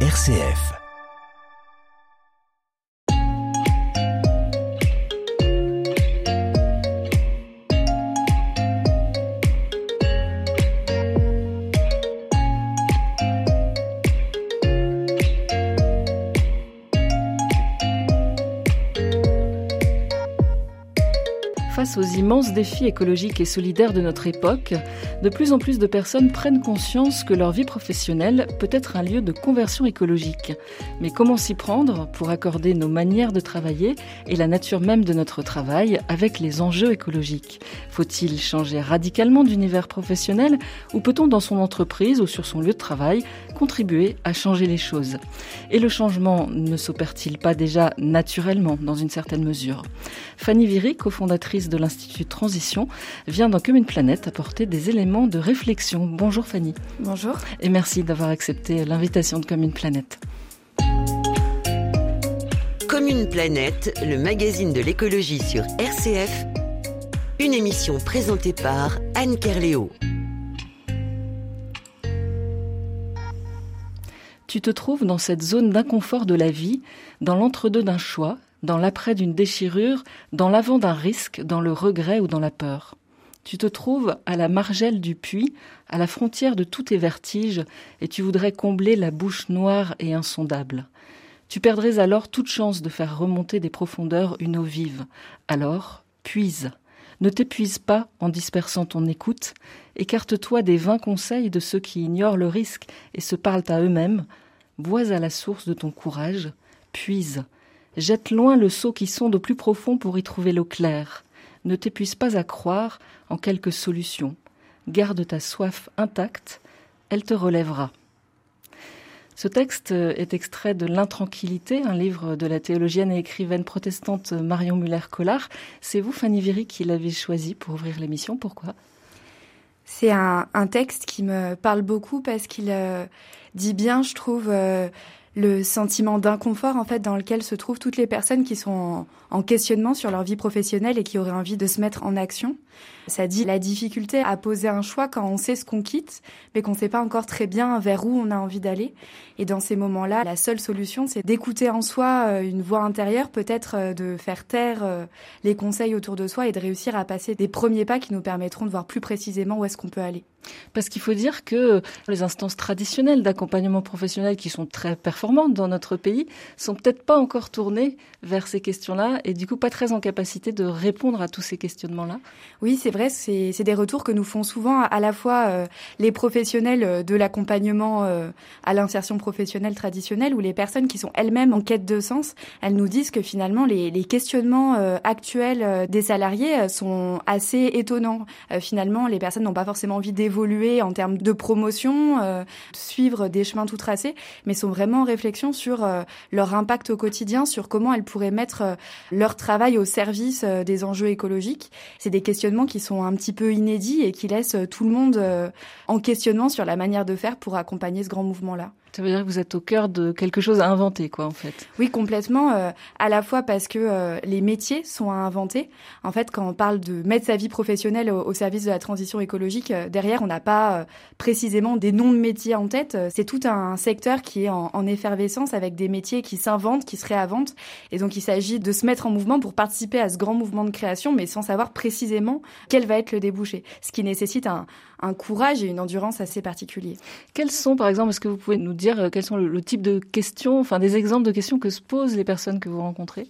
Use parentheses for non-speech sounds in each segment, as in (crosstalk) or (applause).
RCF. Aux immenses défis écologiques et solidaires de notre époque, de plus en plus de personnes prennent conscience que leur vie professionnelle peut être un lieu de conversion écologique. Mais comment s'y prendre pour accorder nos manières de travailler et la nature même de notre travail avec les enjeux écologiques? Faut-il changer radicalement d'univers professionnel ou peut-on dans son entreprise ou sur son lieu de travail contribuer à changer les choses Et le changement ne s'opère-t-il pas déjà naturellement dans une certaine mesure? Fanny Viry, cofondatrice de l'Institut Transition, vient dans Comme une planète apporter des éléments de réflexion. Bonjour Fanny. Bonjour. Et merci d'avoir accepté l'invitation de Comme une planète. Comme une planète, le magazine de l'écologie sur RCF, une émission présentée par Anne Kerléo. Tu te trouves dans cette zone d'inconfort de la vie, dans l'entre-deux d'un choix, dans l'après d'une déchirure, dans l'avant d'un risque, dans le regret ou dans la peur. Tu te trouves à la margelle du puits, à la frontière de tous tes vertiges, et tu voudrais combler la bouche noire et insondable. Tu perdrais alors toute chance de faire remonter des profondeurs une eau vive. Alors, puise. Ne t'épuise pas en dispersant ton écoute, écarte-toi des vains conseils de ceux qui ignorent le risque et se parlent à eux-mêmes, bois à la source de ton courage, puise, Jette loin le seau qui sonde au plus profond pour y trouver l'eau claire. Ne t'épuise pas à croire en quelque solution. Garde ta soif intacte, elle te relèvera. Ce texte est extrait de L'intranquillité, un livre de la théologienne et écrivaine protestante Marion Muller-Collard. C'est vous, Fanny Viry, qui l'avez choisi pour ouvrir l'émission. Pourquoi? C'est un, texte qui me parle beaucoup parce qu'il euh, dit bien, je trouve, euh, le sentiment d'inconfort en fait dans lequel se trouvent toutes les personnes qui sont en, questionnement sur leur vie professionnelle et qui auraient envie de se mettre en action. Ça dit la difficulté à poser un choix quand on sait ce qu'on quitte, mais qu'on ne sait pas encore très bien vers où on a envie d'aller. Et dans ces moments-là, la seule solution, c'est d'écouter en soi euh, une voix intérieure, peut-être euh, de faire taire euh, les conseils autour de soi et de réussir à passer des premiers pas qui nous permettront de voir plus précisément où est-ce qu'on peut aller. Parce qu'il faut dire que les instances traditionnelles d'accompagnement professionnel qui sont très performantes dans notre pays sont peut-être pas encore tournées vers ces questions-là et du coup pas très en capacité de répondre à tous ces questionnements-là. C'est vrai, c'est des retours que nous font souvent à la fois euh, les professionnels euh, de l'accompagnement euh, à l'insertion professionnelle traditionnelle ou les personnes qui sont elles-mêmes en quête de sens. Elles nous disent que finalement les, les questionnements actuels des salariés sont assez étonnants. finalement, les personnes n'ont pas forcément envie d'évoluer en termes de promotion, suivre des chemins tout tracés, mais sont vraiment en réflexion sur leur impact au quotidien, sur comment elles pourraient mettre leur travail au service des enjeux écologiques. C'est des questionnements qui sont un petit peu inédits et qui laissent tout le monde euh, en questionnement sur la manière de faire pour accompagner ce grand mouvement-là. Ça veut dire que vous êtes au cœur de quelque chose à inventer, quoi, en fait. Oui, complètement. Euh, à la fois parce que euh, les métiers sont à inventer. En fait, quand on parle de mettre sa vie professionnelle au, service de la transition écologique, euh, derrière, on n'a pas précisément des noms de métiers en tête. C'est tout un secteur qui est en effervescence avec des métiers qui s'inventent, qui se réinventent. Et donc, il s'agit de se mettre en mouvement pour participer à ce grand mouvement de création, mais sans savoir précisément quel va être le débouché. Ce qui nécessite un, un courage et une endurance assez particuliers. Quels sont, par exemple, est-ce que vous pouvez nous dire euh, quels sont le, le type de questions, enfin des exemples de questions que se posent les personnes que vous rencontrez?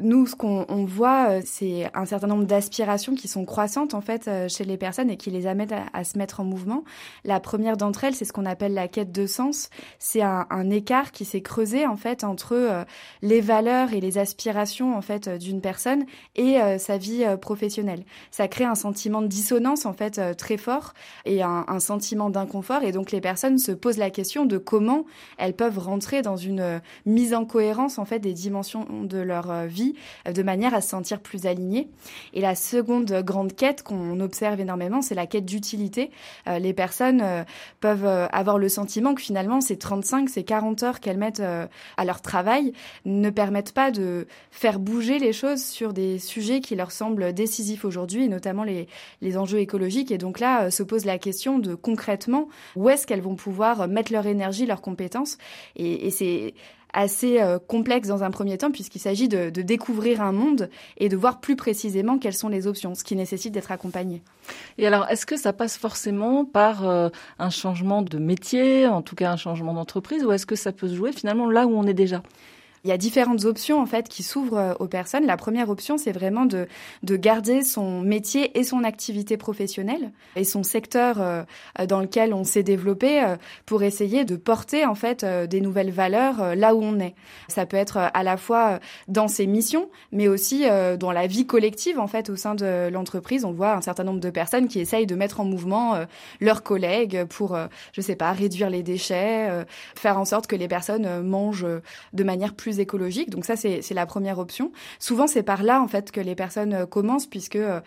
Nous, ce qu'on voit, euh, c'est un certain nombre d'aspirations qui sont croissantes en fait euh, chez les personnes et qui les amènent à, se mettre en mouvement. La première d'entre elles, c'est ce qu'on appelle la quête de sens. C'est un, un, écart qui s'est creusé en fait entre euh, les valeurs et les aspirations en fait d'une personne et sa vie professionnelle. Ça crée un sentiment de dissonance en fait très fort et un, un sentiment d'inconfort. Et donc les personnes se posent la question de comment elles peuvent rentrer dans une mise en cohérence en fait des dimensions de leur vie vie de manière à se sentir plus aligné. Et la seconde grande quête qu'on observe énormément, c'est la quête d'utilité. les personnes peuvent avoir le sentiment que finalement ces 35, ces 40 heures qu'elles mettent à leur travail ne permettent pas de faire bouger les choses sur des sujets qui leur semblent décisifs aujourd'hui, et notamment les, enjeux écologiques. Et donc là, se pose la question de concrètement où est-ce qu'elles vont pouvoir mettre leur énergie, leurs compétences. Et c'est assez euh, complexe dans un premier temps puisqu'il s'agit de, découvrir un monde et de voir plus précisément quelles sont les options, ce qui nécessite d'être accompagné. Et alors, est-ce que ça passe forcément par euh, un changement de métier, en tout cas un changement d'entreprise, ou est-ce que ça peut se jouer finalement là où on est déjà? Il y a différentes options en fait qui s'ouvrent euh, aux personnes. La première option, c'est vraiment de, de garder son métier et son activité professionnelle et son secteur euh, dans lequel on s'est développé euh, pour essayer de porter en fait des nouvelles valeurs là où on est. Ça peut être à la fois dans ses missions, mais aussi dans la vie collective en fait au sein de l'entreprise. On voit un certain nombre de personnes qui essayent de mettre en mouvement leurs collègues pour, je sais pas, réduire les déchets, faire en sorte que les personnes mangent de manière plus écologique. Donc ça, c'est la première option. Souvent, c'est par là en fait que les personnes euh, commencent puisque euh,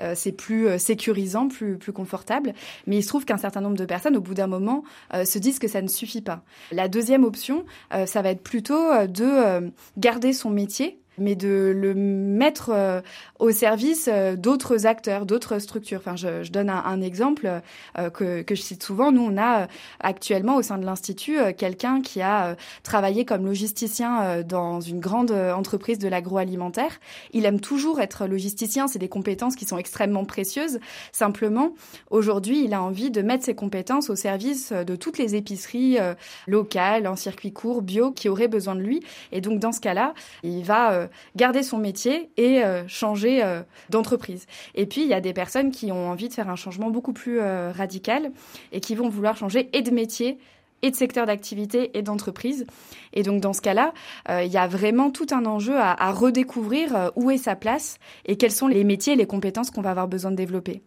euh, c'est plus sécurisant, plus plus confortable. Mais il se trouve qu'un certain nombre de personnes, au bout d'un moment, se disent que ça ne suffit pas. La deuxième option, ça va être plutôt de garder son métier mais de le mettre euh, au service euh, d'autres acteurs, d'autres structures. Enfin, je, je donne un, exemple euh, que, que, je cite souvent. Nous, on a actuellement au sein de l'Institut quelqu'un qui a travaillé comme logisticien dans une grande entreprise de l'agroalimentaire. Il aime toujours être logisticien, c'est des compétences qui sont extrêmement précieuses. Simplement, aujourd'hui, il a envie de mettre ses compétences au service de toutes les épiceries locales, en circuit court, bio, qui auraient besoin de lui. Et donc, dans ce cas-là, il va euh, garder son métier et euh, changer euh, d'entreprise. Et puis, il y a des personnes qui ont envie de faire un changement beaucoup plus radical et qui vont vouloir changer et de métier et de secteur d'activité et d'entreprise. Et donc dans ce cas-là, il y a vraiment tout un enjeu à, à redécouvrir où est sa place et quels sont les métiers et les compétences qu'on va avoir besoin de développer.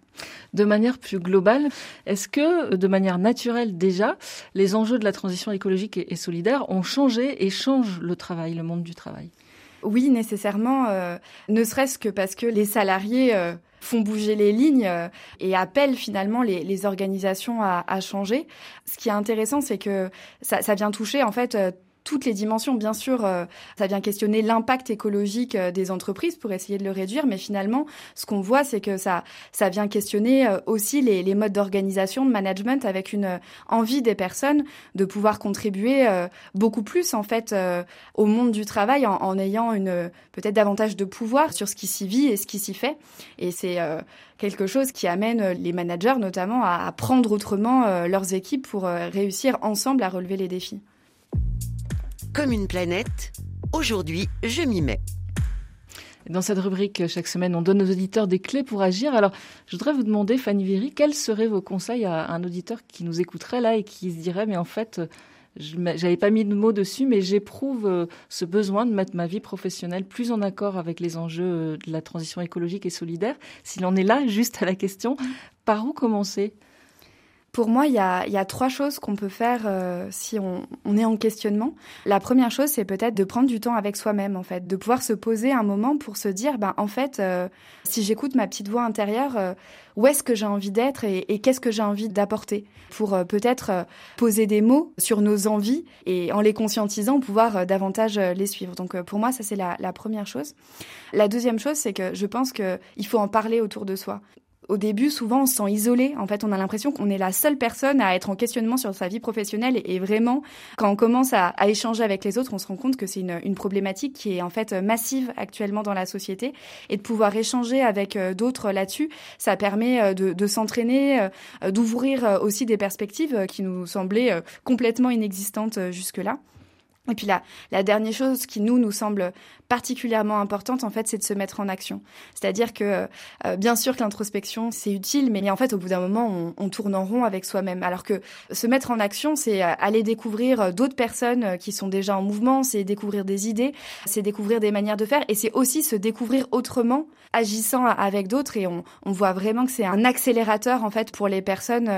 De manière plus globale, est-ce que de manière naturelle déjà, les enjeux de la transition écologique et solidaire ont changé et changent le travail, le monde du travail? Oui, nécessairement, euh, ne serait-ce que parce que les salariés euh, font bouger les lignes euh, et appellent finalement les, organisations à, changer. Ce qui est intéressant, c'est que ça, ça, vient toucher en fait toutes les dimensions. Bien sûr, euh, ça vient questionner l'impact écologique euh, des entreprises pour essayer de le réduire, mais finalement, ce qu'on voit, c'est que ça, ça vient questionner euh, aussi les, les modes d'organisation, de management, avec une envie des personnes de pouvoir contribuer beaucoup plus en fait au monde du travail en, en ayant une peut-être davantage de pouvoir sur ce qui s'y vit et ce qui s'y fait. Et c'est quelque chose qui amène les managers notamment à, à prendre autrement leurs équipes pour réussir ensemble à relever les défis comme une planète. Aujourd'hui, je m'y mets. Dans cette rubrique, chaque semaine, on donne aux auditeurs des clés pour agir. Alors, je voudrais vous demander, Fanny Viry, quels seraient vos conseils à un auditeur qui nous écouterait là et qui se dirait, mais en fait, je n'avais pas mis de mots dessus, mais j'éprouve euh, ce besoin de mettre ma vie professionnelle plus en accord avec les enjeux euh, de la transition écologique et solidaire. S'il en est là, (laughs) juste à la question, par où commencer? Pour moi, il y a, y a, trois choses qu'on peut faire euh, si on, on, est en questionnement. La première chose, c'est peut-être de prendre du temps avec soi-même, en fait, de pouvoir se poser un moment pour se dire, ben en fait, euh, si j'écoute ma petite voix intérieure, euh, où est-ce que j'ai envie d'être et, et qu'est-ce que j'ai envie d'apporter pour peut-être poser des mots sur nos envies et en les conscientisant, pouvoir davantage les suivre. Donc pour moi, ça c'est la, la première chose. La deuxième chose, c'est que je pense qu'il faut en parler autour de soi au début, souvent, on se sent isolé. En fait, on a l'impression qu'on est la seule personne à être en questionnement sur sa vie professionnelle. Et vraiment, quand on commence à, échanger avec les autres, on se rend compte que c'est une, problématique qui est en fait massive actuellement dans la société. Et de pouvoir échanger avec euh, d'autres là-dessus, ça permet euh, de, s'entraîner, euh, d'ouvrir aussi des perspectives qui nous semblaient complètement inexistantes jusque-là. Et puis la, la dernière chose qui nous nous semble particulièrement importante, en fait, c'est de se mettre en action. C'est-à-dire que, euh, bien sûr que l'introspection, c'est utile, mais en fait, au bout d'un moment, on, on, tourne en rond avec soi-même. Alors que se mettre en action, c'est euh, aller découvrir euh, d'autres personnes qui sont déjà en mouvement, c'est découvrir des idées, c'est découvrir des manières de faire, et c'est aussi se découvrir autrement, agissant avec d'autres. Et on, on voit vraiment que c'est un accélérateur, en fait, pour les personnes,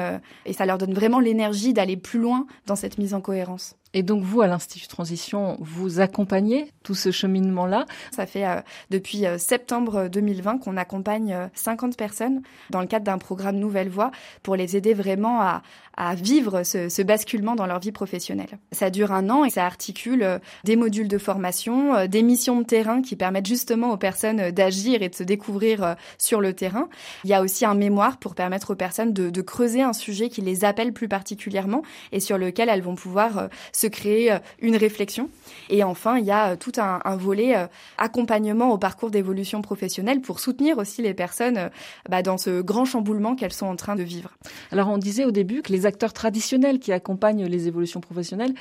et ça leur donne vraiment l'énergie d'aller plus loin dans cette mise en cohérence. Et donc vous, à l'Institut Transition, vous accompagnez tout ce cheminement-là. Ça fait euh, depuis euh, septembre 2020 qu'on accompagne 50 personnes dans le cadre d'un programme Nouvelle Voie pour les aider vraiment à, à vivre ce, basculement dans leur vie professionnelle. Ça dure un an et ça articule des modules de formation, des missions de terrain qui permettent justement aux personnes d'agir et de se découvrir sur le terrain. Il y a aussi un mémoire pour permettre aux personnes de, creuser un sujet qui les appelle plus particulièrement et sur lequel elles vont pouvoir se créer une réflexion. Et enfin, il y a tout un, un volet accompagnement au parcours d'évolution professionnelle pour soutenir aussi les personnes bah, dans ce grand chamboulement qu'elles sont en train de vivre. Alors on disait au début que les acteurs traditionnels qui accompagnent les évolutions professionnelles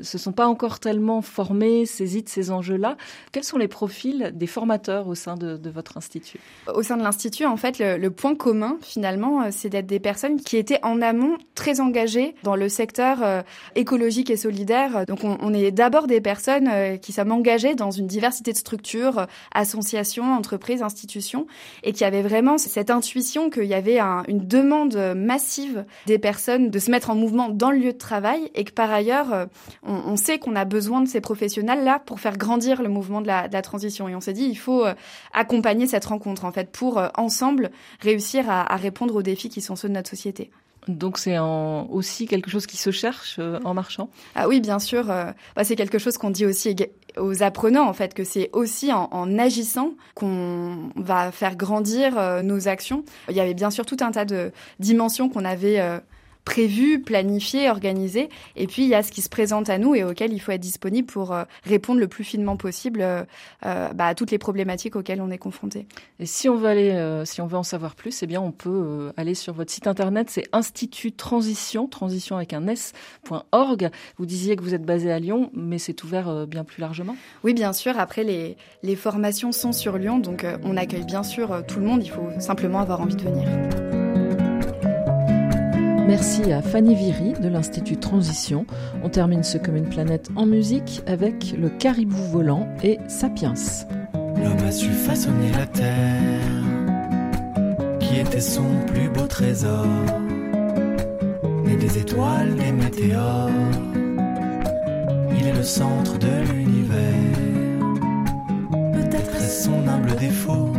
se sont pas encore tellement formés, saisis de ces enjeux-là. Quels sont les profils des formateurs au sein de, votre institut? Au sein de l'institut, en fait, le, point commun, finalement, euh, c'est d'être des personnes qui étaient en amont très engagées dans le secteur euh, écologique et solidaire. Donc, on, est d'abord des personnes euh, qui sommes engagées dans une diversité de structures, associations, entreprises, institutions, et qui avaient vraiment cette intuition qu'il y avait un, une demande massive des personnes de se mettre en mouvement dans le lieu de travail, et que par ailleurs, on, on sait qu'on a besoin de ces professionnels-là pour faire grandir le mouvement de la, de la transition. Et on s'est dit, il faut euh, accompagner cette rencontre, en fait, pour euh, ensemble réussir à, à, répondre aux défis qui sont ceux de notre société. Donc c'est aussi quelque chose qui se cherche euh, en marchant? Ah oui, bien sûr. Bah, c'est quelque chose qu'on dit aussi aux apprenants, en fait, que c'est aussi en, en agissant qu'on va faire grandir nos actions. Il y avait bien sûr tout un tas de dimensions qu'on avait prévu, planifié, organisé. Et puis il y a ce qui se présente à nous et auquel il faut être disponible pour euh, répondre le plus finement possible euh, bah, à toutes les problématiques auxquelles on est confronté. Et si on veut aller, euh, si on veut en savoir plus, eh bien on peut euh, aller sur votre site internet, c'est Institut Transition, transition avec un s.org. Vous disiez que vous êtes basé à Lyon, mais c'est ouvert euh, bien plus largement. Oui, bien sûr. Après les les formations sont sur Lyon, donc on accueille bien sûr tout le monde. Il faut simplement avoir envie de venir. Merci à Fanny Viry de l'Institut Transition. On termine ce comme une planète en musique avec le caribou volant et Sapiens. L'homme a su façonner la terre, qui était son plus beau trésor, né des étoiles, des météores. Il est le centre de l'univers. Peut-être est-ce son humble défaut,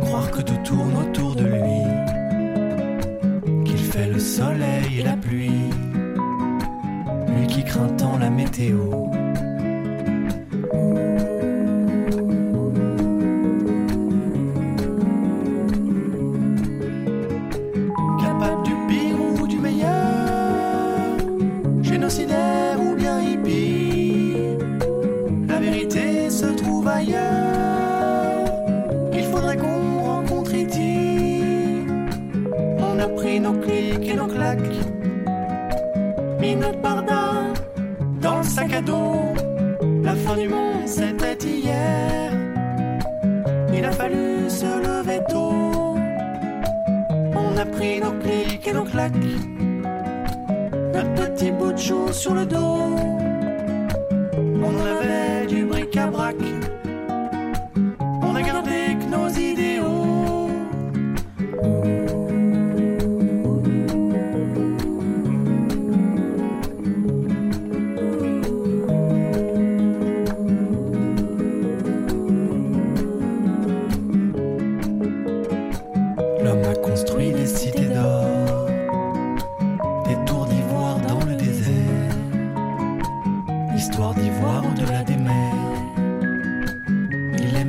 croire que tout tourne autour de lui le soleil et la pluie, lui qui craint tant la météo.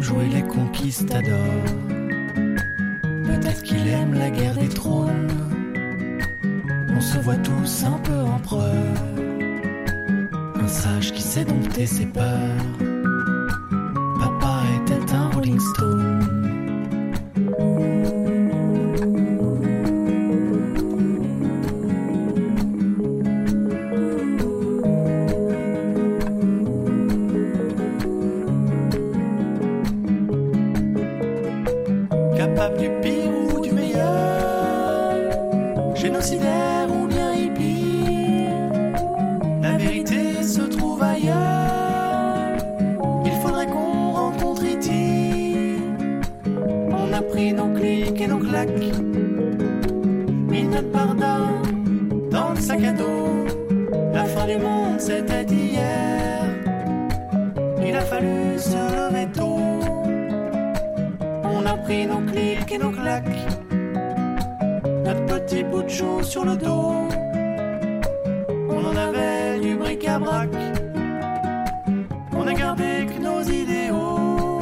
Jouer les conquistadors, peut-être qu'il aime la guerre des trônes. On se voit tous un peu empereurs, un sage qui sait dompter ses peurs. Papa était un Rolling Stone. coupable du pire ou du meilleur, génocideur ou bien hippie. La vérité se trouve ailleurs. Il faudrait qu'on rencontre E.T. On a pris nos clics et nos claques, mis notre pardon dans le sac à dos. La fin du monde, c'était hier. Il a fallu se lever tôt. On a pris nos clics et nos claques. Notre petit bout de chou sur le dos. On en avait du bric-à-brac. On a gardé que nos idéaux.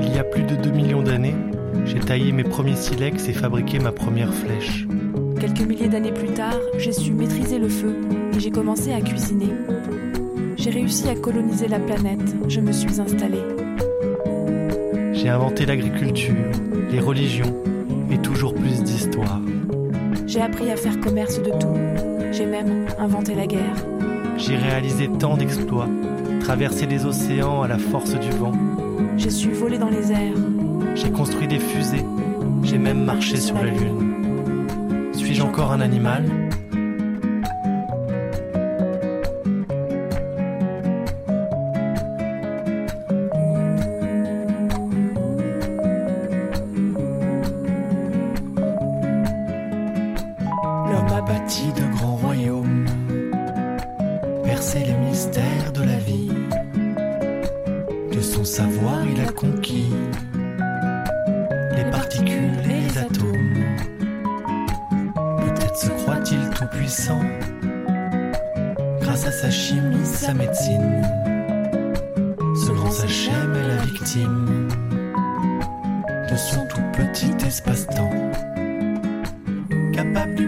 Il y a plus de 2 millions d'années, j'ai taillé mes premiers silex et fabriqué ma première flèche. Quelques milliers d'années plus tard, j'ai su maîtriser le feu et j'ai commencé à cuisiner. J'ai réussi à coloniser la planète, je me suis installée. J'ai inventé l'agriculture, les religions et toujours plus d'histoire. J'ai appris à faire commerce de tout. J'ai même inventé la guerre. J'ai réalisé tant d'exploits, traversé les océans à la force du vent. J'ai su voler dans les airs. J'ai construit des fusées, j'ai même marché sur la Lune. Suis-je encore un animal? De son tout petit espace-temps. Capable du